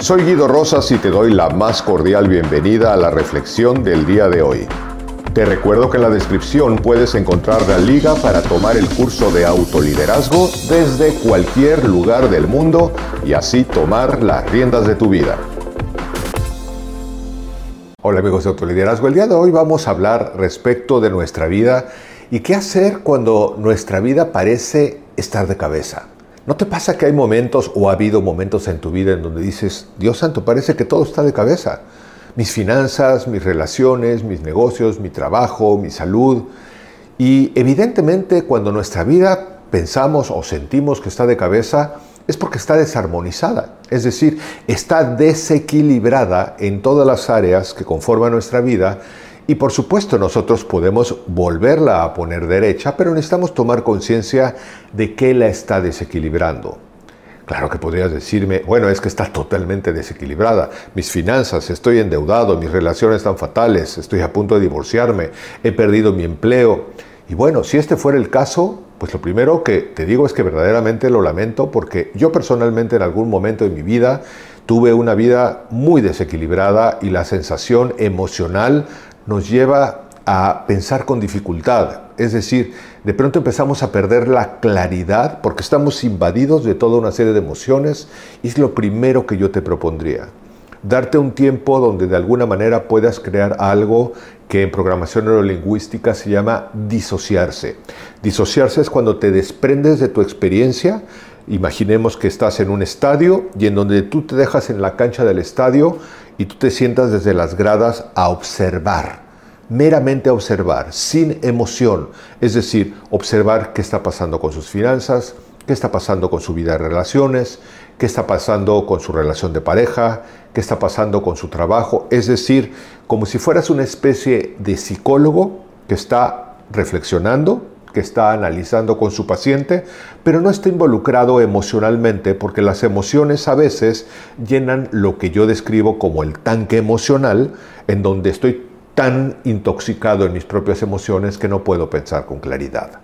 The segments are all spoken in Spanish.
Soy Guido Rosas y te doy la más cordial bienvenida a la reflexión del día de hoy. Te recuerdo que en la descripción puedes encontrar la liga para tomar el curso de autoliderazgo desde cualquier lugar del mundo y así tomar las riendas de tu vida. Hola amigos de Autoliderazgo, el día de hoy vamos a hablar respecto de nuestra vida y qué hacer cuando nuestra vida parece estar de cabeza. ¿No te pasa que hay momentos o ha habido momentos en tu vida en donde dices, Dios santo, parece que todo está de cabeza? Mis finanzas, mis relaciones, mis negocios, mi trabajo, mi salud. Y evidentemente cuando nuestra vida pensamos o sentimos que está de cabeza, es porque está desarmonizada, es decir, está desequilibrada en todas las áreas que conforman nuestra vida y por supuesto nosotros podemos volverla a poner derecha, pero necesitamos tomar conciencia de qué la está desequilibrando. Claro que podrías decirme, bueno, es que está totalmente desequilibrada. Mis finanzas, estoy endeudado, mis relaciones están fatales, estoy a punto de divorciarme, he perdido mi empleo. Y bueno, si este fuera el caso, pues lo primero que te digo es que verdaderamente lo lamento porque yo personalmente en algún momento de mi vida tuve una vida muy desequilibrada y la sensación emocional nos lleva a pensar con dificultad. Es decir, de pronto empezamos a perder la claridad porque estamos invadidos de toda una serie de emociones es lo primero que yo te propondría. Darte un tiempo donde de alguna manera puedas crear algo que en programación neurolingüística se llama disociarse. Disociarse es cuando te desprendes de tu experiencia. Imaginemos que estás en un estadio y en donde tú te dejas en la cancha del estadio y tú te sientas desde las gradas a observar, meramente a observar, sin emoción, es decir, observar qué está pasando con sus finanzas, qué está pasando con su vida de relaciones, qué está pasando con su relación de pareja, qué está pasando con su trabajo, es decir, como si fueras una especie de psicólogo que está reflexionando, que está analizando con su paciente, pero no está involucrado emocionalmente porque las emociones a veces llenan lo que yo describo como el tanque emocional, en donde estoy tan intoxicado en mis propias emociones que no puedo pensar con claridad.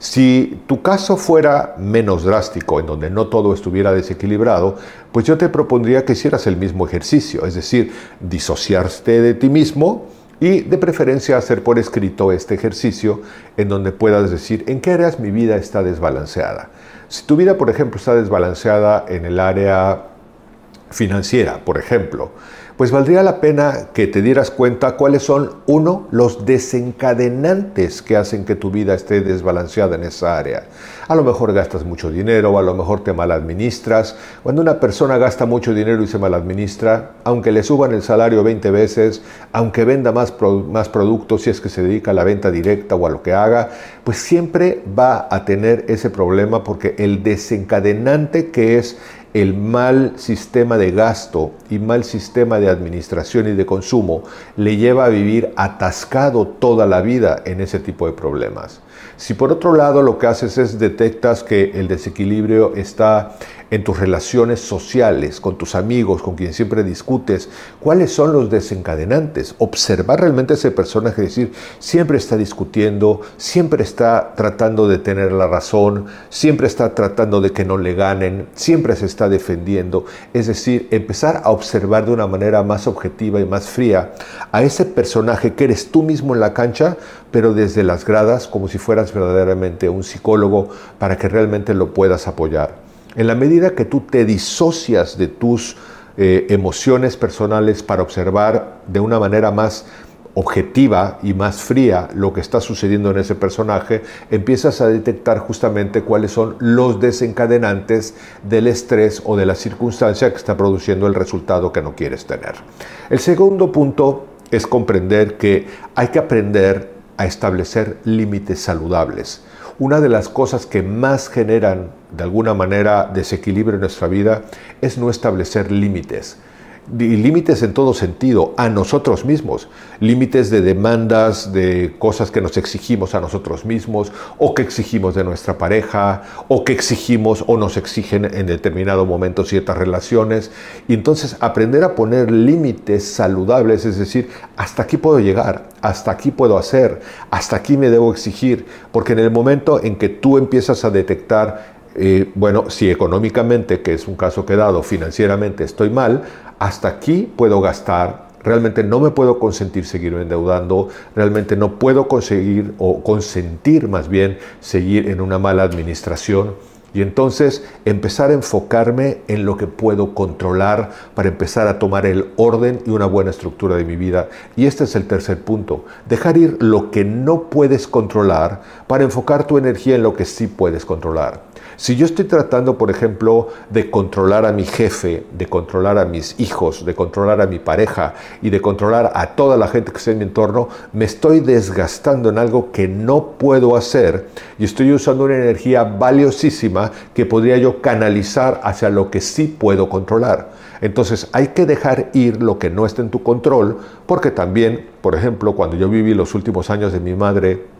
Si tu caso fuera menos drástico, en donde no todo estuviera desequilibrado, pues yo te propondría que hicieras el mismo ejercicio, es decir, disociarte de ti mismo, y de preferencia hacer por escrito este ejercicio en donde puedas decir en qué áreas mi vida está desbalanceada. Si tu vida, por ejemplo, está desbalanceada en el área financiera, por ejemplo, pues valdría la pena que te dieras cuenta cuáles son, uno, los desencadenantes que hacen que tu vida esté desbalanceada en esa área. A lo mejor gastas mucho dinero, a lo mejor te maladministras. Cuando una persona gasta mucho dinero y se maladministra, aunque le suban el salario 20 veces, aunque venda más, más productos si es que se dedica a la venta directa o a lo que haga, pues siempre va a tener ese problema porque el desencadenante que es el mal sistema de gasto y mal sistema de administración y de consumo le lleva a vivir atascado toda la vida en ese tipo de problemas. Si por otro lado lo que haces es detectas que el desequilibrio está en tus relaciones sociales, con tus amigos, con quien siempre discutes, cuáles son los desencadenantes. Observar realmente a ese personaje, decir, siempre está discutiendo, siempre está tratando de tener la razón, siempre está tratando de que no le ganen, siempre se está defendiendo. Es decir, empezar a observar de una manera más objetiva y más fría a ese personaje que eres tú mismo en la cancha, pero desde las gradas, como si fueras verdaderamente un psicólogo, para que realmente lo puedas apoyar. En la medida que tú te disocias de tus eh, emociones personales para observar de una manera más objetiva y más fría lo que está sucediendo en ese personaje, empiezas a detectar justamente cuáles son los desencadenantes del estrés o de la circunstancia que está produciendo el resultado que no quieres tener. El segundo punto es comprender que hay que aprender a establecer límites saludables. Una de las cosas que más generan de alguna manera desequilibrio en nuestra vida es no establecer límites y límites en todo sentido, a nosotros mismos, límites de demandas, de cosas que nos exigimos a nosotros mismos, o que exigimos de nuestra pareja, o que exigimos o nos exigen en determinado momento ciertas relaciones. Y entonces aprender a poner límites saludables, es decir, hasta aquí puedo llegar, hasta aquí puedo hacer, hasta aquí me debo exigir, porque en el momento en que tú empiezas a detectar bueno, si económicamente, que es un caso que he dado, financieramente estoy mal, hasta aquí puedo gastar, realmente no me puedo consentir seguir endeudando, realmente no puedo conseguir o consentir más bien seguir en una mala administración y entonces empezar a enfocarme en lo que puedo controlar para empezar a tomar el orden y una buena estructura de mi vida. Y este es el tercer punto, dejar ir lo que no puedes controlar para enfocar tu energía en lo que sí puedes controlar. Si yo estoy tratando, por ejemplo, de controlar a mi jefe, de controlar a mis hijos, de controlar a mi pareja y de controlar a toda la gente que está en mi entorno, me estoy desgastando en algo que no puedo hacer y estoy usando una energía valiosísima que podría yo canalizar hacia lo que sí puedo controlar. Entonces hay que dejar ir lo que no está en tu control, porque también, por ejemplo, cuando yo viví los últimos años de mi madre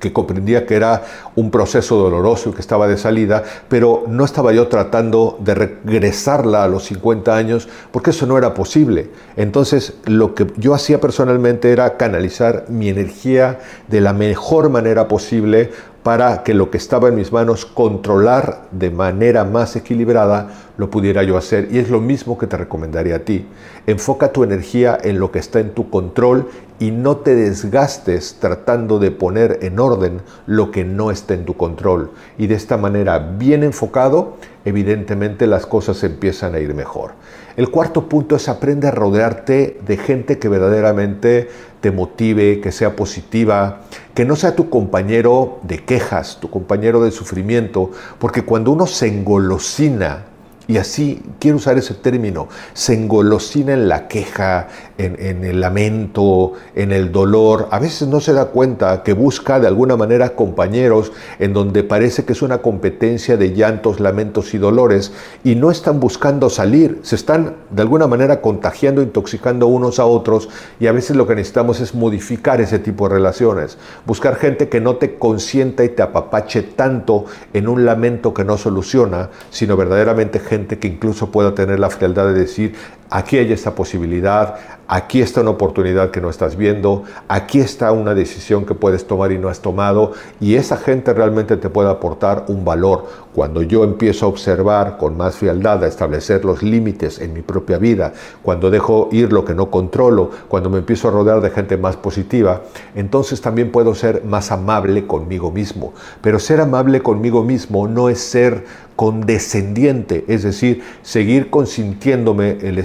que comprendía que era un proceso doloroso y que estaba de salida, pero no estaba yo tratando de regresarla a los 50 años porque eso no era posible. Entonces lo que yo hacía personalmente era canalizar mi energía de la mejor manera posible para que lo que estaba en mis manos controlar de manera más equilibrada lo pudiera yo hacer. Y es lo mismo que te recomendaría a ti. Enfoca tu energía en lo que está en tu control y no te desgastes tratando de poner en orden lo que no está en tu control. Y de esta manera, bien enfocado, evidentemente las cosas empiezan a ir mejor. El cuarto punto es aprende a rodearte de gente que verdaderamente te motive, que sea positiva, que no sea tu compañero de quejas, tu compañero de sufrimiento, porque cuando uno se engolosina y así, quiero usar ese término, se engolosina en la queja, en, el lamento, en el dolor. A veces no se da cuenta que busca de alguna manera compañeros en donde parece que es una competencia de llantos, lamentos y dolores y no están buscando salir, se están de alguna manera contagiando, intoxicando unos a otros y a veces lo que necesitamos es modificar ese tipo de relaciones, buscar gente que no te consienta y te apapache tanto en un lamento que no soluciona, sino verdaderamente gente que incluso pueda tener la frialdad de decir, aquí hay esta posibilidad, aquí está una oportunidad que no estás viendo, aquí está una decisión que puedes tomar y no has tomado, y esa gente realmente te puede aportar un valor. Cuando yo empiezo a observar con más frialdad, a establecer los límites en mi propia vida, cuando dejo ir lo que no controlo, cuando me empiezo a rodear de gente más positiva, entonces también puedo ser más amable conmigo mismo. Pero ser amable conmigo mismo no es ser condescendiente, es decir, seguir consintiéndome el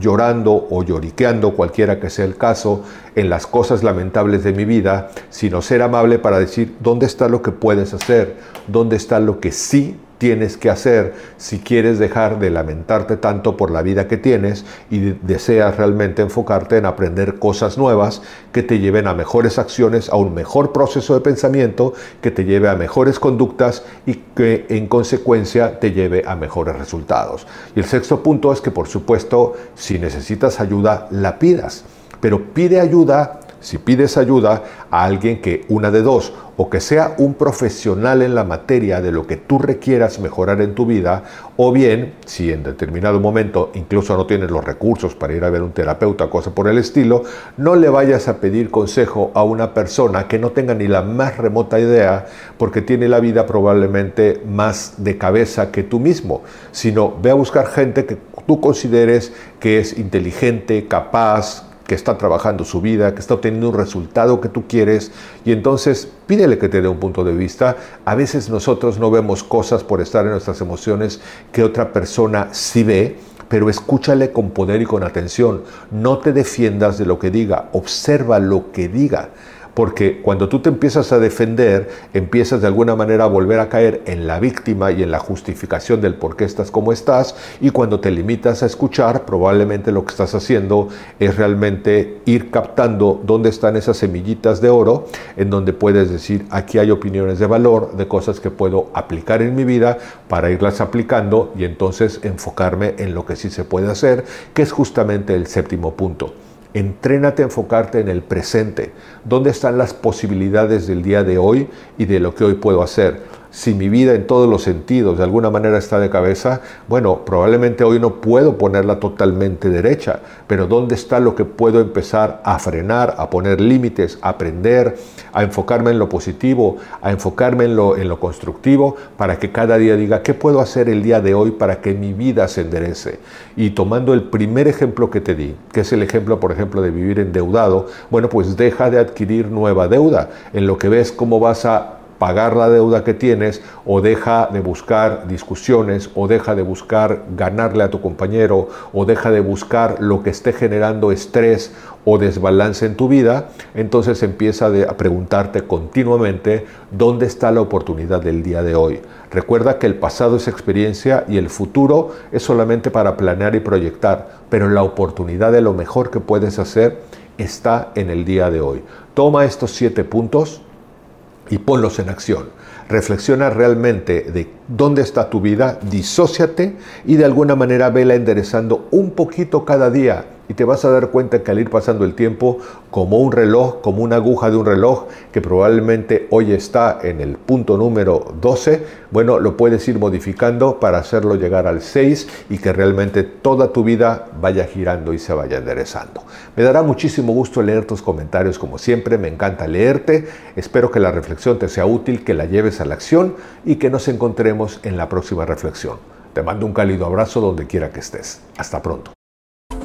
llorando o lloriqueando, cualquiera que sea el caso, en las cosas lamentables de mi vida, sino ser amable para decir dónde está lo que puedes hacer, dónde está lo que sí tienes que hacer si quieres dejar de lamentarte tanto por la vida que tienes y deseas realmente enfocarte en aprender cosas nuevas que te lleven a mejores acciones, a un mejor proceso de pensamiento, que te lleve a mejores conductas y que en consecuencia te lleve a mejores resultados. Y el sexto punto es que por supuesto si necesitas ayuda la pidas, pero pide ayuda si pides ayuda a alguien que una de dos, o que sea un profesional en la materia de lo que tú requieras mejorar en tu vida, o bien, si en determinado momento incluso no tienes los recursos para ir a ver un terapeuta, cosa por el estilo, no le vayas a pedir consejo a una persona que no tenga ni la más remota idea, porque tiene la vida probablemente más de cabeza que tú mismo, sino ve a buscar gente que tú consideres que es inteligente, capaz, que está trabajando su vida, que está obteniendo un resultado que tú quieres y entonces pídele que te dé un punto de vista. A veces nosotros no vemos cosas por estar en nuestras emociones que otra persona sí ve, pero escúchale con poder y con atención. No te defiendas de lo que diga, observa lo que diga. Porque cuando tú te empiezas a defender, empiezas de alguna manera a volver a caer en la víctima y en la justificación del por qué estás como estás. Y cuando te limitas a escuchar, probablemente lo que estás haciendo es realmente ir captando dónde están esas semillitas de oro, en donde puedes decir, aquí hay opiniones de valor, de cosas que puedo aplicar en mi vida para irlas aplicando y entonces enfocarme en lo que sí se puede hacer, que es justamente el séptimo punto. Entrénate a enfocarte en el presente. ¿Dónde están las posibilidades del día de hoy y de lo que hoy puedo hacer? Si mi vida en todos los sentidos de alguna manera está de cabeza, bueno, probablemente hoy no puedo ponerla totalmente derecha, pero ¿dónde está lo que puedo empezar a frenar, a poner límites, a aprender, a enfocarme en lo positivo, a enfocarme en lo, en lo constructivo, para que cada día diga, ¿qué puedo hacer el día de hoy para que mi vida se enderece? Y tomando el primer ejemplo que te di, que es el ejemplo, por ejemplo, de vivir endeudado, bueno, pues deja de adquirir nueva deuda, en lo que ves cómo vas a pagar la deuda que tienes o deja de buscar discusiones o deja de buscar ganarle a tu compañero o deja de buscar lo que esté generando estrés o desbalance en tu vida, entonces empieza a preguntarte continuamente dónde está la oportunidad del día de hoy. Recuerda que el pasado es experiencia y el futuro es solamente para planear y proyectar, pero la oportunidad de lo mejor que puedes hacer está en el día de hoy. Toma estos siete puntos y ponlos en acción. Reflexiona realmente de dónde está tu vida, disóciate y de alguna manera vela enderezando un poquito cada día y te vas a dar cuenta que al ir pasando el tiempo, como un reloj, como una aguja de un reloj, que probablemente hoy está en el punto número 12, bueno, lo puedes ir modificando para hacerlo llegar al 6 y que realmente toda tu vida vaya girando y se vaya enderezando. Me dará muchísimo gusto leer tus comentarios como siempre, me encanta leerte, espero que la reflexión te sea útil, que la lleves a la acción y que nos encontremos en la próxima reflexión. Te mando un cálido abrazo donde quiera que estés. Hasta pronto.